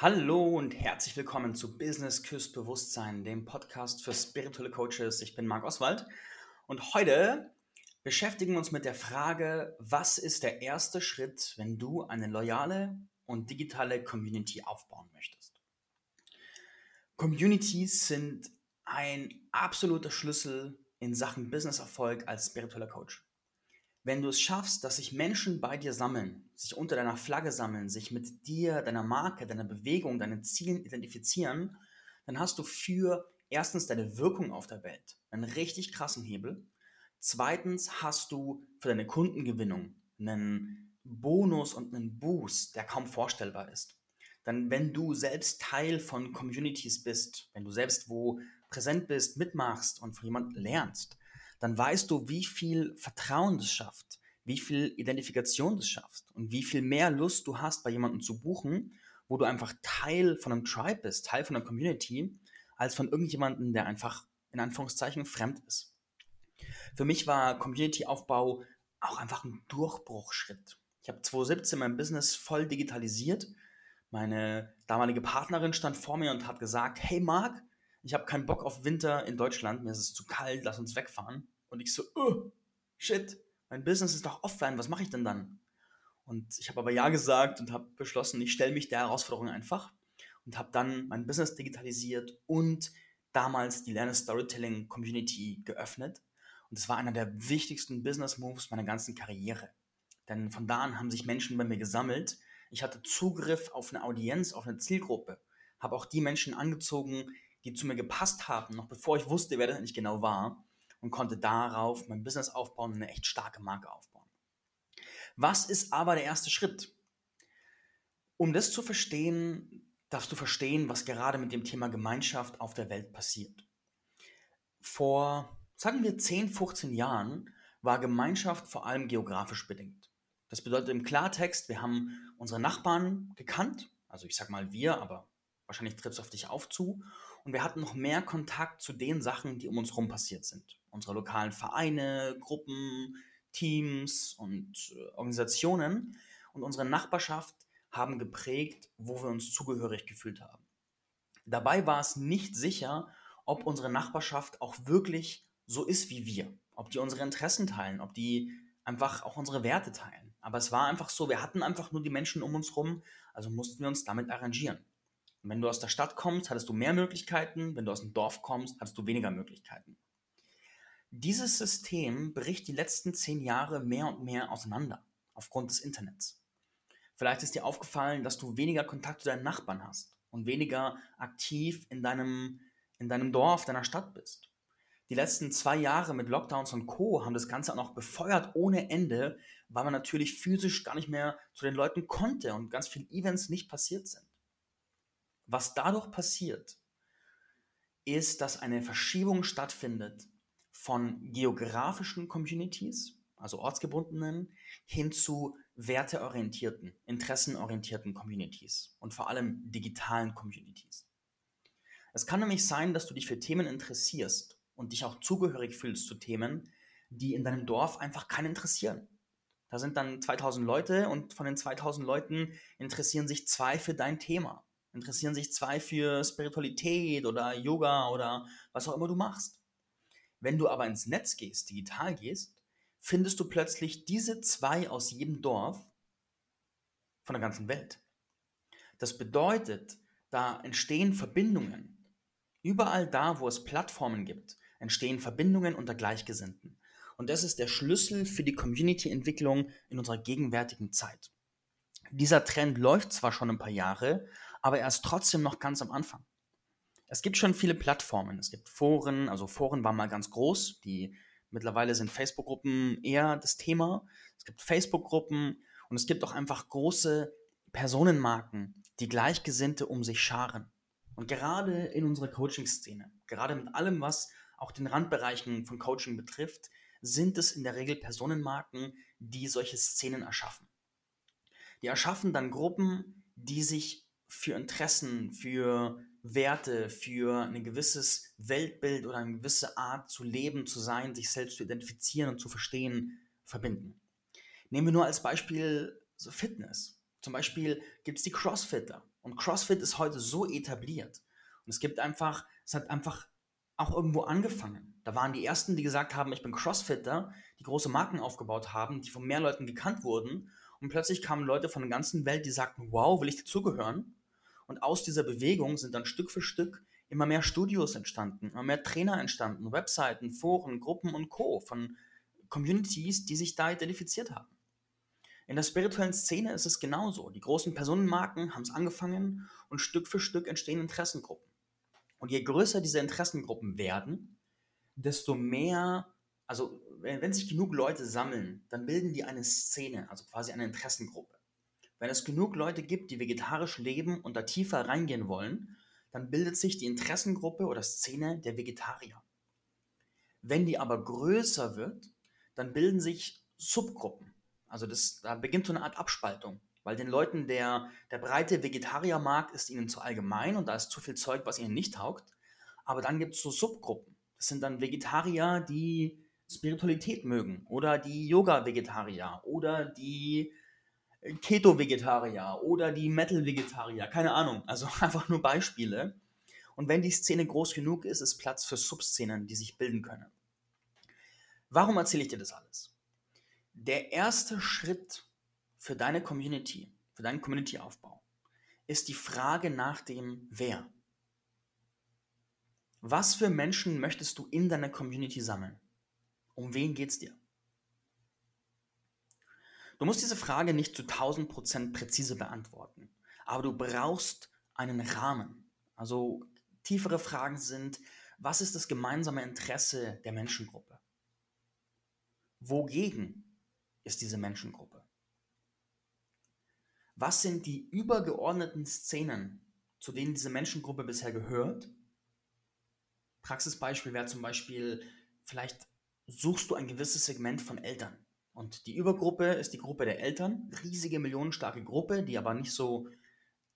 Hallo und herzlich willkommen zu Business Küsst Bewusstsein, dem Podcast für spirituelle Coaches. Ich bin Marc Oswald und heute beschäftigen wir uns mit der Frage, was ist der erste Schritt, wenn du eine loyale und digitale Community aufbauen möchtest? Communities sind ein absoluter Schlüssel in Sachen Businesserfolg als spiritueller Coach. Wenn du es schaffst, dass sich Menschen bei dir sammeln, sich unter deiner Flagge sammeln, sich mit dir, deiner Marke, deiner Bewegung, deinen Zielen identifizieren, dann hast du für erstens deine Wirkung auf der Welt einen richtig krassen Hebel. Zweitens hast du für deine Kundengewinnung einen Bonus und einen Boost, der kaum vorstellbar ist. Dann, wenn du selbst Teil von Communities bist, wenn du selbst wo präsent bist, mitmachst und von jemandem lernst, dann weißt du, wie viel Vertrauen das schafft, wie viel Identifikation das schafft und wie viel mehr Lust du hast, bei jemandem zu buchen, wo du einfach Teil von einem Tribe bist, Teil von einer Community, als von irgendjemandem, der einfach in Anführungszeichen fremd ist. Für mich war Community-Aufbau auch einfach ein Durchbruchschritt. Ich habe 2017 mein Business voll digitalisiert. Meine damalige Partnerin stand vor mir und hat gesagt, hey Marc, ich habe keinen Bock auf Winter in Deutschland, mir ist es zu kalt, lass uns wegfahren. Und ich so, oh, shit, mein Business ist doch offline, was mache ich denn dann? Und ich habe aber ja gesagt und habe beschlossen, ich stelle mich der Herausforderung einfach und habe dann mein Business digitalisiert und damals die Lerne Storytelling Community geöffnet. Und das war einer der wichtigsten Business Moves meiner ganzen Karriere. Denn von da an haben sich Menschen bei mir gesammelt. Ich hatte Zugriff auf eine Audienz, auf eine Zielgruppe. Habe auch die Menschen angezogen, die zu mir gepasst haben, noch bevor ich wusste, wer das eigentlich genau war und konnte darauf mein Business aufbauen und eine echt starke Marke aufbauen. Was ist aber der erste Schritt? Um das zu verstehen, darfst du verstehen, was gerade mit dem Thema Gemeinschaft auf der Welt passiert. Vor, sagen wir, 10, 15 Jahren war Gemeinschaft vor allem geografisch bedingt. Das bedeutet im Klartext, wir haben unsere Nachbarn gekannt, also ich sag mal wir, aber wahrscheinlich tritt es auf dich auf zu und wir hatten noch mehr Kontakt zu den Sachen, die um uns herum passiert sind. Unsere lokalen Vereine, Gruppen, Teams und äh, Organisationen und unsere Nachbarschaft haben geprägt, wo wir uns zugehörig gefühlt haben. Dabei war es nicht sicher, ob unsere Nachbarschaft auch wirklich so ist wie wir, ob die unsere Interessen teilen, ob die einfach auch unsere Werte teilen. Aber es war einfach so, wir hatten einfach nur die Menschen um uns herum, also mussten wir uns damit arrangieren. Wenn du aus der Stadt kommst, hattest du mehr Möglichkeiten. Wenn du aus dem Dorf kommst, hattest du weniger Möglichkeiten. Dieses System bricht die letzten zehn Jahre mehr und mehr auseinander aufgrund des Internets. Vielleicht ist dir aufgefallen, dass du weniger Kontakt zu deinen Nachbarn hast und weniger aktiv in deinem, in deinem Dorf, deiner Stadt bist. Die letzten zwei Jahre mit Lockdowns und Co. haben das Ganze auch noch befeuert ohne Ende, weil man natürlich physisch gar nicht mehr zu den Leuten konnte und ganz viele Events nicht passiert sind. Was dadurch passiert, ist, dass eine Verschiebung stattfindet von geografischen Communities, also ortsgebundenen, hin zu werteorientierten, interessenorientierten Communities und vor allem digitalen Communities. Es kann nämlich sein, dass du dich für Themen interessierst und dich auch zugehörig fühlst zu Themen, die in deinem Dorf einfach keinen interessieren. Da sind dann 2000 Leute und von den 2000 Leuten interessieren sich zwei für dein Thema interessieren sich zwei für Spiritualität oder Yoga oder was auch immer du machst. Wenn du aber ins Netz gehst, digital gehst, findest du plötzlich diese zwei aus jedem Dorf von der ganzen Welt. Das bedeutet, da entstehen Verbindungen. Überall da, wo es Plattformen gibt, entstehen Verbindungen unter Gleichgesinnten. Und das ist der Schlüssel für die Community-Entwicklung in unserer gegenwärtigen Zeit. Dieser Trend läuft zwar schon ein paar Jahre, aber er ist trotzdem noch ganz am Anfang. Es gibt schon viele Plattformen. Es gibt Foren, also Foren waren mal ganz groß. Die mittlerweile sind Facebook-Gruppen eher das Thema. Es gibt Facebook-Gruppen und es gibt auch einfach große Personenmarken, die Gleichgesinnte um sich scharen. Und gerade in unserer Coaching-Szene, gerade mit allem, was auch den Randbereichen von Coaching betrifft, sind es in der Regel Personenmarken, die solche Szenen erschaffen. Die erschaffen dann Gruppen, die sich für Interessen, für Werte, für ein gewisses Weltbild oder eine gewisse Art zu leben, zu sein, sich selbst zu identifizieren und zu verstehen, verbinden. Nehmen wir nur als Beispiel so Fitness. Zum Beispiel gibt es die Crossfitter. Und CrossFit ist heute so etabliert. Und es gibt einfach, es hat einfach auch irgendwo angefangen. Da waren die ersten, die gesagt haben, ich bin Crossfitter, die große Marken aufgebaut haben, die von mehr Leuten gekannt wurden. Und plötzlich kamen Leute von der ganzen Welt, die sagten, wow, will ich dazugehören? Und aus dieser Bewegung sind dann Stück für Stück immer mehr Studios entstanden, immer mehr Trainer entstanden, Webseiten, Foren, Gruppen und Co. von Communities, die sich da identifiziert haben. In der spirituellen Szene ist es genauso. Die großen Personenmarken haben es angefangen und Stück für Stück entstehen Interessengruppen. Und je größer diese Interessengruppen werden, desto mehr, also wenn, wenn sich genug Leute sammeln, dann bilden die eine Szene, also quasi eine Interessengruppe. Wenn es genug Leute gibt, die vegetarisch leben und da tiefer reingehen wollen, dann bildet sich die Interessengruppe oder Szene der Vegetarier. Wenn die aber größer wird, dann bilden sich Subgruppen. Also das, da beginnt so eine Art Abspaltung, weil den Leuten der, der breite Vegetariermarkt ist ihnen zu allgemein und da ist zu viel Zeug, was ihnen nicht taugt. Aber dann gibt es so Subgruppen. Das sind dann Vegetarier, die Spiritualität mögen oder die Yoga-Vegetarier oder die Keto-Vegetarier oder die Metal-Vegetarier, keine Ahnung, also einfach nur Beispiele. Und wenn die Szene groß genug ist, ist Platz für Subszenen, die sich bilden können. Warum erzähle ich dir das alles? Der erste Schritt für deine Community, für deinen Community-Aufbau, ist die Frage nach dem Wer. Was für Menschen möchtest du in deiner Community sammeln? Um wen geht es dir? Du musst diese Frage nicht zu 1000% präzise beantworten, aber du brauchst einen Rahmen. Also tiefere Fragen sind, was ist das gemeinsame Interesse der Menschengruppe? Wogegen ist diese Menschengruppe? Was sind die übergeordneten Szenen, zu denen diese Menschengruppe bisher gehört? Praxisbeispiel wäre zum Beispiel, vielleicht suchst du ein gewisses Segment von Eltern. Und die Übergruppe ist die Gruppe der Eltern, riesige millionenstarke Gruppe, die aber nicht so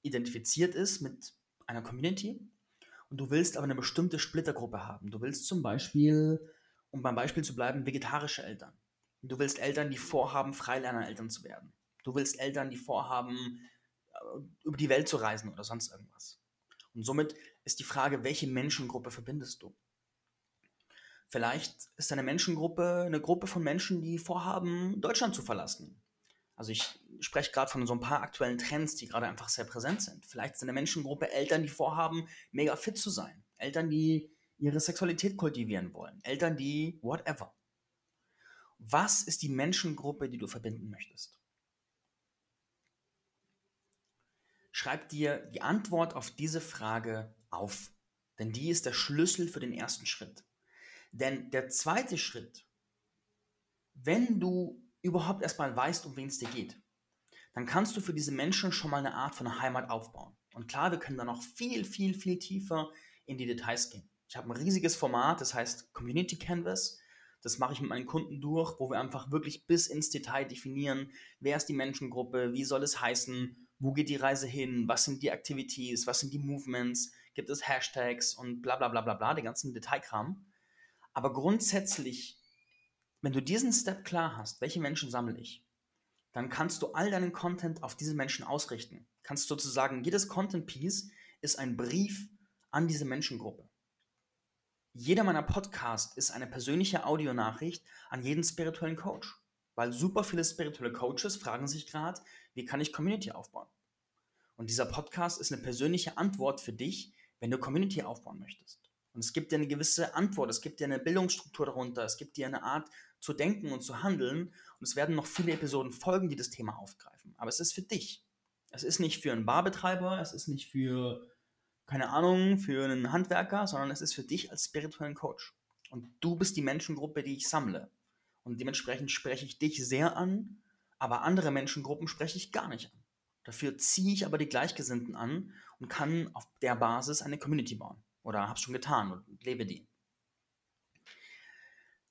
identifiziert ist mit einer Community. Und du willst aber eine bestimmte Splittergruppe haben. Du willst zum Beispiel, um beim Beispiel zu bleiben, vegetarische Eltern. Du willst Eltern, die vorhaben, Freilerner-Eltern zu werden. Du willst Eltern, die vorhaben, äh, über die Welt zu reisen oder sonst irgendwas. Und somit ist die Frage, welche Menschengruppe verbindest du? Vielleicht ist eine Menschengruppe eine Gruppe von Menschen, die vorhaben, Deutschland zu verlassen. Also ich spreche gerade von so ein paar aktuellen Trends, die gerade einfach sehr präsent sind. Vielleicht ist eine Menschengruppe Eltern, die vorhaben, mega fit zu sein. Eltern, die ihre Sexualität kultivieren wollen. Eltern, die whatever. Was ist die Menschengruppe, die du verbinden möchtest? Schreib dir die Antwort auf diese Frage auf, denn die ist der Schlüssel für den ersten Schritt. Denn der zweite Schritt, wenn du überhaupt erstmal weißt, um wen es dir geht, dann kannst du für diese Menschen schon mal eine Art von Heimat aufbauen. Und klar, wir können da noch viel, viel, viel tiefer in die Details gehen. Ich habe ein riesiges Format, das heißt Community Canvas. Das mache ich mit meinen Kunden durch, wo wir einfach wirklich bis ins Detail definieren, wer ist die Menschengruppe, wie soll es heißen, wo geht die Reise hin, was sind die Activities, was sind die Movements, gibt es Hashtags und bla bla bla bla bla, den ganzen Detailkram. Aber grundsätzlich, wenn du diesen Step klar hast, welche Menschen sammle ich, dann kannst du all deinen Content auf diese Menschen ausrichten. Kannst sozusagen, jedes Content Piece ist ein Brief an diese Menschengruppe. Jeder meiner Podcasts ist eine persönliche Audionachricht an jeden spirituellen Coach. Weil super viele spirituelle Coaches fragen sich gerade, wie kann ich Community aufbauen? Und dieser Podcast ist eine persönliche Antwort für dich, wenn du Community aufbauen möchtest. Und es gibt dir eine gewisse Antwort, es gibt dir eine Bildungsstruktur darunter, es gibt dir eine Art zu denken und zu handeln. Und es werden noch viele Episoden folgen, die das Thema aufgreifen. Aber es ist für dich. Es ist nicht für einen Barbetreiber, es ist nicht für, keine Ahnung, für einen Handwerker, sondern es ist für dich als spirituellen Coach. Und du bist die Menschengruppe, die ich sammle. Und dementsprechend spreche ich dich sehr an, aber andere Menschengruppen spreche ich gar nicht an. Dafür ziehe ich aber die Gleichgesinnten an und kann auf der Basis eine Community bauen. Oder hab's schon getan und lebe die.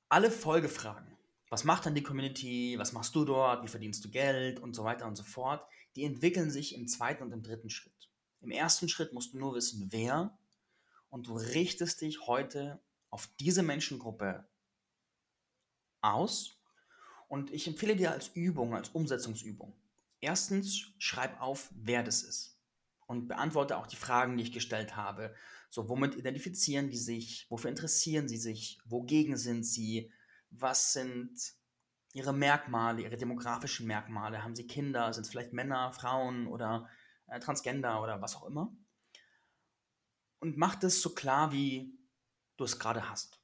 Alle Folgefragen, was macht dann die Community, was machst du dort, wie verdienst du Geld und so weiter und so fort, die entwickeln sich im zweiten und im dritten Schritt. Im ersten Schritt musst du nur wissen, wer und du richtest dich heute auf diese Menschengruppe aus und ich empfehle dir als Übung, als Umsetzungsübung, Erstens, schreib auf, wer das ist. Und beantworte auch die Fragen, die ich gestellt habe. So, womit identifizieren die sich? Wofür interessieren sie sich? Wogegen sind sie? Was sind ihre Merkmale, ihre demografischen Merkmale? Haben sie Kinder? Sind es vielleicht Männer, Frauen oder äh, Transgender oder was auch immer? Und mach das so klar, wie du es gerade hast.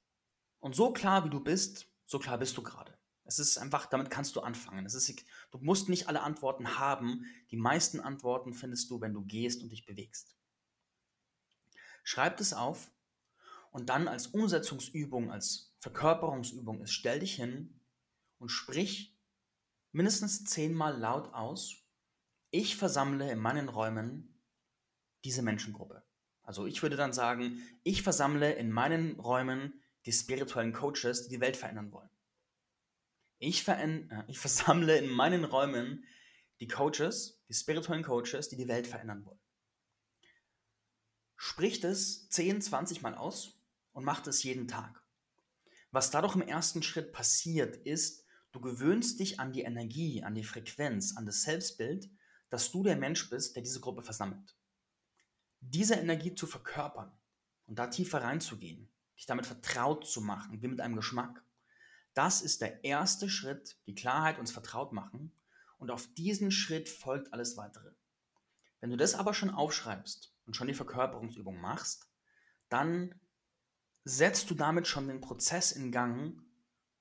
Und so klar, wie du bist, so klar bist du gerade. Es ist einfach, damit kannst du anfangen. Es ist, du musst nicht alle Antworten haben. Die meisten Antworten findest du, wenn du gehst und dich bewegst. Schreib es auf und dann als Umsetzungsübung, als Verkörperungsübung ist, stell dich hin und sprich mindestens zehnmal laut aus, ich versammle in meinen Räumen diese Menschengruppe. Also ich würde dann sagen, ich versammle in meinen Räumen die spirituellen Coaches, die die Welt verändern wollen. Ich, äh, ich versammle in meinen Räumen die Coaches, die spirituellen Coaches, die die Welt verändern wollen. Spricht es 10, 20 Mal aus und macht es jeden Tag. Was dadurch im ersten Schritt passiert, ist, du gewöhnst dich an die Energie, an die Frequenz, an das Selbstbild, dass du der Mensch bist, der diese Gruppe versammelt. Diese Energie zu verkörpern und da tiefer reinzugehen, dich damit vertraut zu machen, wie mit einem Geschmack, das ist der erste Schritt, die Klarheit uns vertraut machen. Und auf diesen Schritt folgt alles weitere. Wenn du das aber schon aufschreibst und schon die Verkörperungsübung machst, dann setzt du damit schon den Prozess in Gang,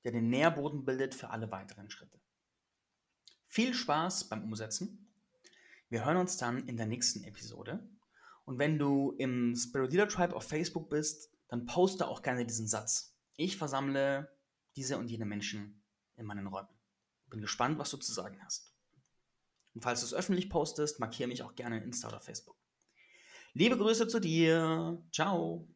der den Nährboden bildet für alle weiteren Schritte. Viel Spaß beim Umsetzen. Wir hören uns dann in der nächsten Episode. Und wenn du im Spirit Leader Tribe auf Facebook bist, dann poste auch gerne diesen Satz. Ich versammle diese und jene Menschen in meinen Räumen. Bin gespannt, was du zu sagen hast. Und falls du es öffentlich postest, markiere mich auch gerne in Insta oder Facebook. Liebe Grüße zu dir. Ciao.